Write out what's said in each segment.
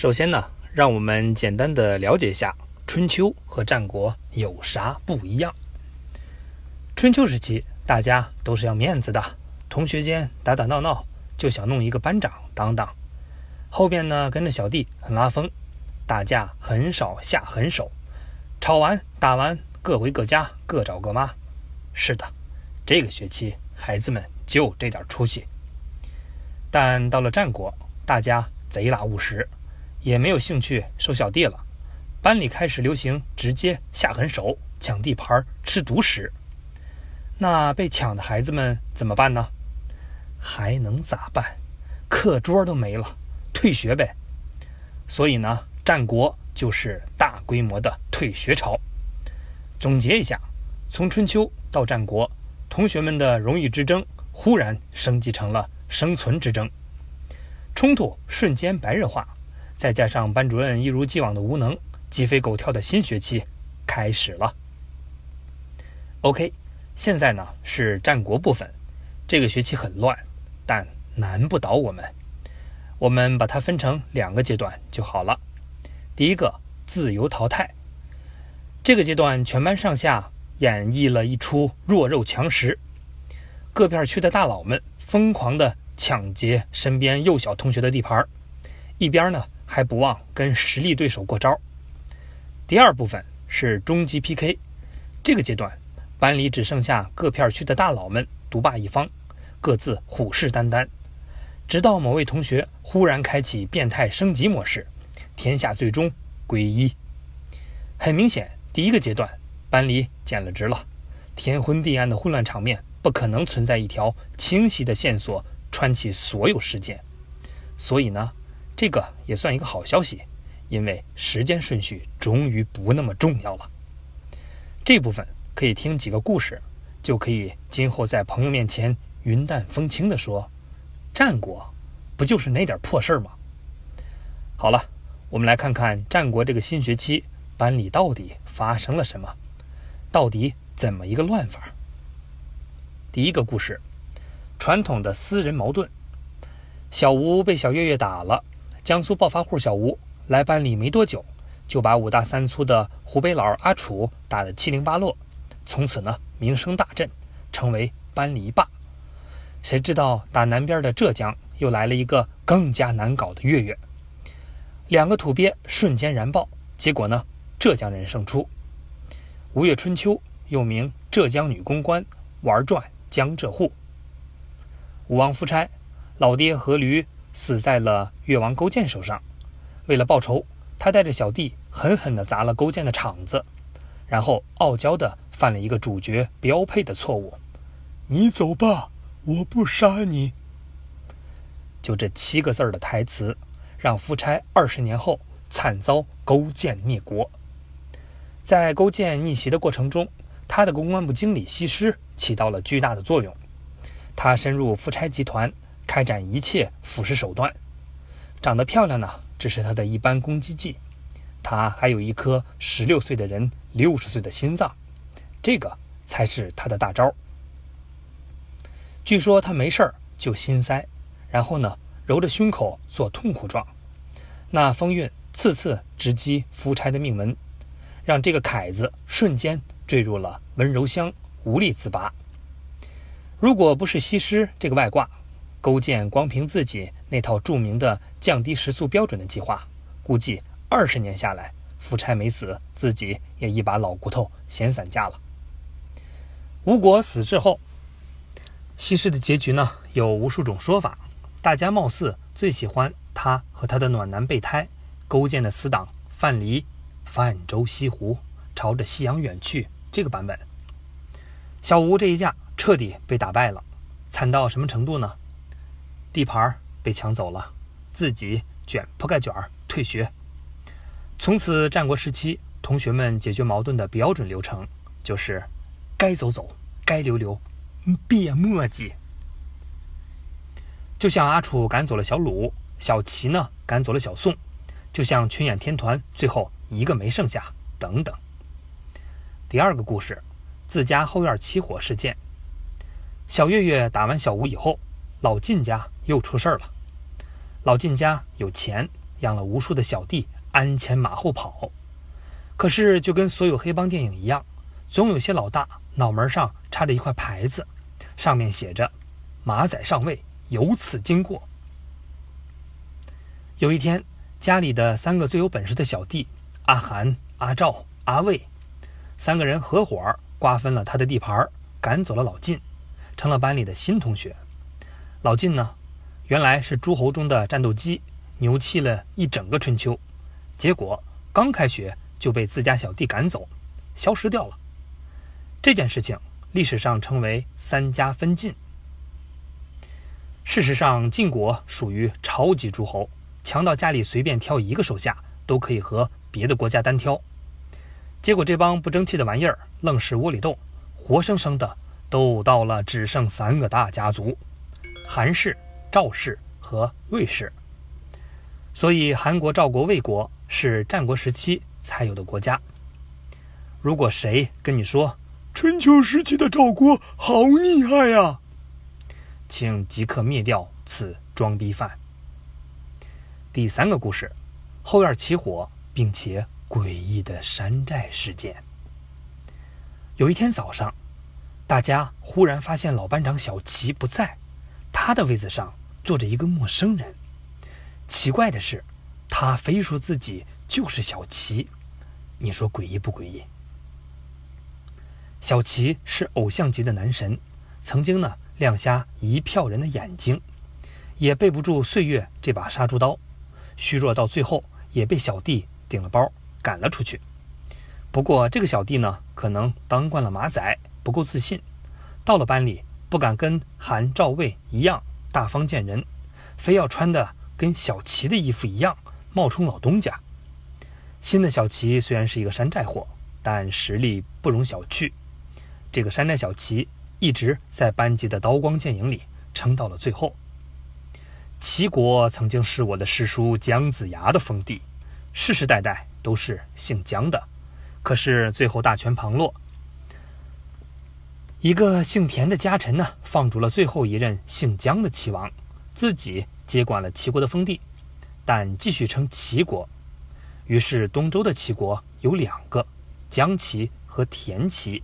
首先呢，让我们简单的了解一下春秋和战国有啥不一样。春秋时期，大家都是要面子的，同学间打打闹闹就想弄一个班长当当，后边呢跟着小弟很拉风，打架很少下狠手，吵完打完各回各家各找各妈。是的，这个学期孩子们就这点出息。但到了战国，大家贼拉务实，也没有兴趣收小弟了，班里开始流行直接下狠手，抢地盘吃独食。那被抢的孩子们怎么办呢？还能咋办？课桌都没了，退学呗。所以呢，战国就是大规模的退学潮。总结一下，从春秋到战国，同学们的荣誉之争忽然升级成了生存之争，冲突瞬间白热化，再加上班主任一如既往的无能，鸡飞狗跳的新学期开始了。OK。现在呢是战国部分，这个学期很乱，但难不倒我们。我们把它分成两个阶段就好了。第一个自由淘汰，这个阶段全班上下演绎了一出弱肉强食，各片区的大佬们疯狂地抢劫身边幼小同学的地盘儿，一边呢还不忘跟实力对手过招。第二部分是终极 PK，这个阶段。班里只剩下各片区的大佬们独霸一方，各自虎视眈眈，直到某位同学忽然开启变态升级模式，天下最终归一。很明显，第一个阶段班里减了职了，天昏地暗的混乱场面不可能存在一条清晰的线索穿起所有事件。所以呢，这个也算一个好消息，因为时间顺序终于不那么重要了。这部分。可以听几个故事，就可以今后在朋友面前云淡风轻地说：“战国不就是那点破事儿吗？”好了，我们来看看战国这个新学期班里到底发生了什么，到底怎么一个乱法？第一个故事，传统的私人矛盾。小吴被小月月打了，江苏暴发户小吴来班里没多久，就把五大三粗的湖北佬阿楚打得七零八落。从此呢，名声大振，成为班里霸。谁知道打南边的浙江又来了一个更加难搞的月月，两个土鳖瞬间燃爆，结果呢，浙江人胜出。吴越春秋又名浙江女公关，玩转江浙沪。武王夫差，老爹阖闾死在了越王勾践手上，为了报仇，他带着小弟狠狠地砸了勾践的场子。然后傲娇的犯了一个主角标配的错误：“你走吧，我不杀你。”就这七个字的台词，让夫差二十年后惨遭勾践灭国。在勾践逆袭的过程中，他的公关部经理西施起到了巨大的作用。他深入夫差集团，开展一切腐蚀手段。长得漂亮呢，只是他的一般攻击技。他还有一颗十六岁的人六十岁的心脏，这个才是他的大招。据说他没事儿就心塞，然后呢揉着胸口做痛苦状，那风韵次次直击夫差的命门，让这个凯子瞬间坠入了温柔乡，无力自拔。如果不是西施这个外挂，勾践光凭自己那套著名的降低时速标准的计划，估计。二十年下来，夫差没死，自己也一把老骨头闲散架了。吴国死之后，西施的结局呢，有无数种说法。大家貌似最喜欢他和他的暖男备胎勾践的死党范蠡，泛舟西湖，朝着夕阳远去这个版本。小吴这一架彻底被打败了，惨到什么程度呢？地盘被抢走了，自己卷铺盖卷退学。从此，战国时期同学们解决矛盾的标准流程就是：该走走，该留留，别墨迹。就像阿楚赶走了小鲁，小齐呢赶走了小宋，就像群演天团最后一个没剩下，等等。第二个故事，自家后院起火事件。小月月打完小吴以后，老靳家又出事儿了。老靳家有钱，养了无数的小弟，鞍前马后跑。可是，就跟所有黑帮电影一样，总有些老大脑门上插着一块牌子，上面写着“马仔上位，由此经过”。有一天，家里的三个最有本事的小弟阿涵、阿赵、阿卫，三个人合伙瓜分了他的地盘，赶走了老靳，成了班里的新同学。老晋呢，原来是诸侯中的战斗机，牛气了一整个春秋，结果刚开学。就被自家小弟赶走，消失掉了。这件事情历史上称为“三家分晋”。事实上，晋国属于超级诸侯，强到家里随便挑一个手下都可以和别的国家单挑。结果这帮不争气的玩意儿愣是窝里斗，活生生的斗到了只剩三个大家族：韩氏、赵氏和魏氏。所以，韩国、赵国、魏国是战国时期。才有的国家。如果谁跟你说春秋时期的赵国好厉害呀，请即刻灭掉此装逼犯。第三个故事：后院起火并且诡异的山寨事件。有一天早上，大家忽然发现老班长小齐不在，他的位子上坐着一个陌生人。奇怪的是，他非说自己。就是小齐，你说诡异不诡异？小齐是偶像级的男神，曾经呢亮瞎一票人的眼睛，也背不住岁月这把杀猪刀，虚弱到最后也被小弟顶了包赶了出去。不过这个小弟呢，可能当惯了马仔，不够自信，到了班里不敢跟韩赵魏一样大方见人，非要穿的跟小齐的衣服一样，冒充老东家。新的小齐虽然是一个山寨货，但实力不容小觑。这个山寨小齐一直在班级的刀光剑影里撑到了最后。齐国曾经是我的师叔姜子牙的封地，世世代代都是姓姜的。可是最后大权旁落，一个姓田的家臣呢，放逐了最后一任姓姜的齐王，自己接管了齐国的封地，但继续称齐国。于是，东周的齐国有两个，姜齐和田齐，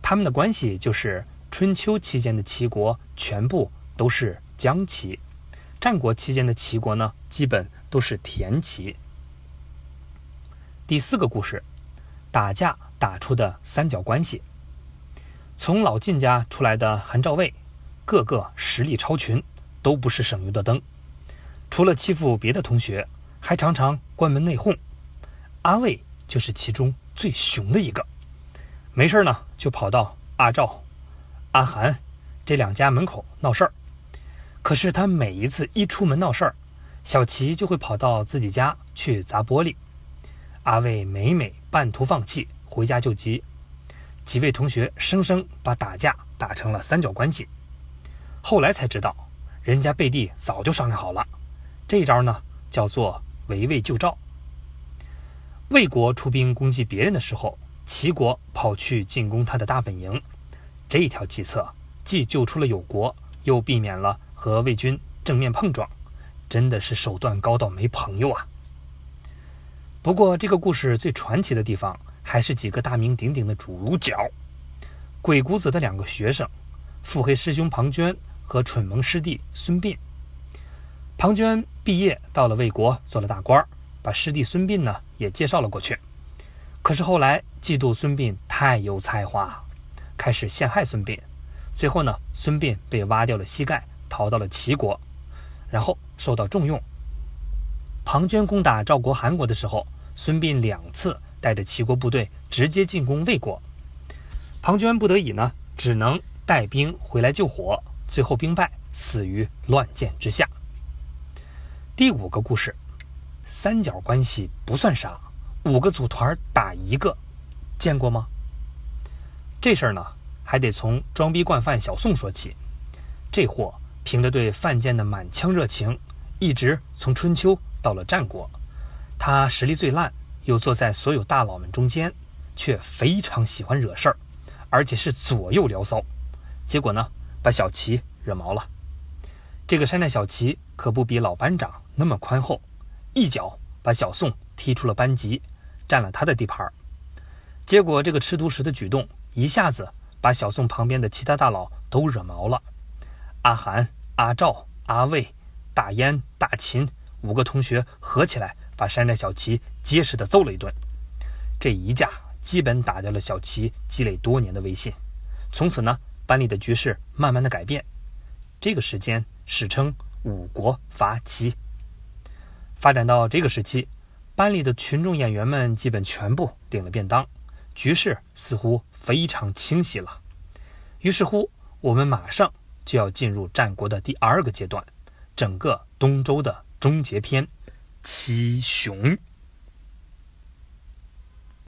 他们的关系就是春秋期间的齐国全部都是姜齐，战国期间的齐国呢，基本都是田齐。第四个故事，打架打出的三角关系。从老靳家出来的韩赵魏，个个实力超群，都不是省油的灯，除了欺负别的同学。还常常关门内讧，阿卫就是其中最熊的一个。没事呢，就跑到阿赵、阿韩这两家门口闹事儿。可是他每一次一出门闹事儿，小齐就会跑到自己家去砸玻璃。阿卫每每半途放弃，回家救急。几位同学生生把打架打成了三角关系。后来才知道，人家背地早就商量好了，这一招呢叫做。围魏救赵，魏国出兵攻击别人的时候，齐国跑去进攻他的大本营。这条计策既救出了友国，又避免了和魏军正面碰撞，真的是手段高到没朋友啊！不过，这个故事最传奇的地方，还是几个大名鼎鼎的主角——鬼谷子的两个学生，腹黑师兄庞涓和蠢萌师弟孙膑。庞涓毕业到了魏国做了大官，把师弟孙膑呢也介绍了过去。可是后来嫉妒孙膑太有才华，开始陷害孙膑。最后呢，孙膑被挖掉了膝盖，逃到了齐国，然后受到重用。庞涓攻打赵国、韩国的时候，孙膑两次带着齐国部队直接进攻魏国。庞涓不得已呢，只能带兵回来救火，最后兵败，死于乱箭之下。第五个故事，三角关系不算啥，五个组团打一个，见过吗？这事儿呢，还得从装逼惯犯小宋说起。这货凭着对犯贱的满腔热情，一直从春秋到了战国。他实力最烂，又坐在所有大佬们中间，却非常喜欢惹事儿，而且是左右聊骚。结果呢，把小齐惹毛了。这个山寨小齐可不比老班长那么宽厚，一脚把小宋踢出了班级，占了他的地盘。结果这个吃独食的举动一下子把小宋旁边的其他大佬都惹毛了。阿涵、阿赵、阿卫、大烟、大秦五个同学合起来把山寨小齐结实的揍了一顿。这一架基本打掉了小齐积累多年的威信。从此呢，班里的局势慢慢的改变。这个时间史称五国伐齐。发展到这个时期，班里的群众演员们基本全部领了便当。局势似乎非常清晰了，于是乎，我们马上就要进入战国的第二个阶段，整个东周的终结篇——七雄。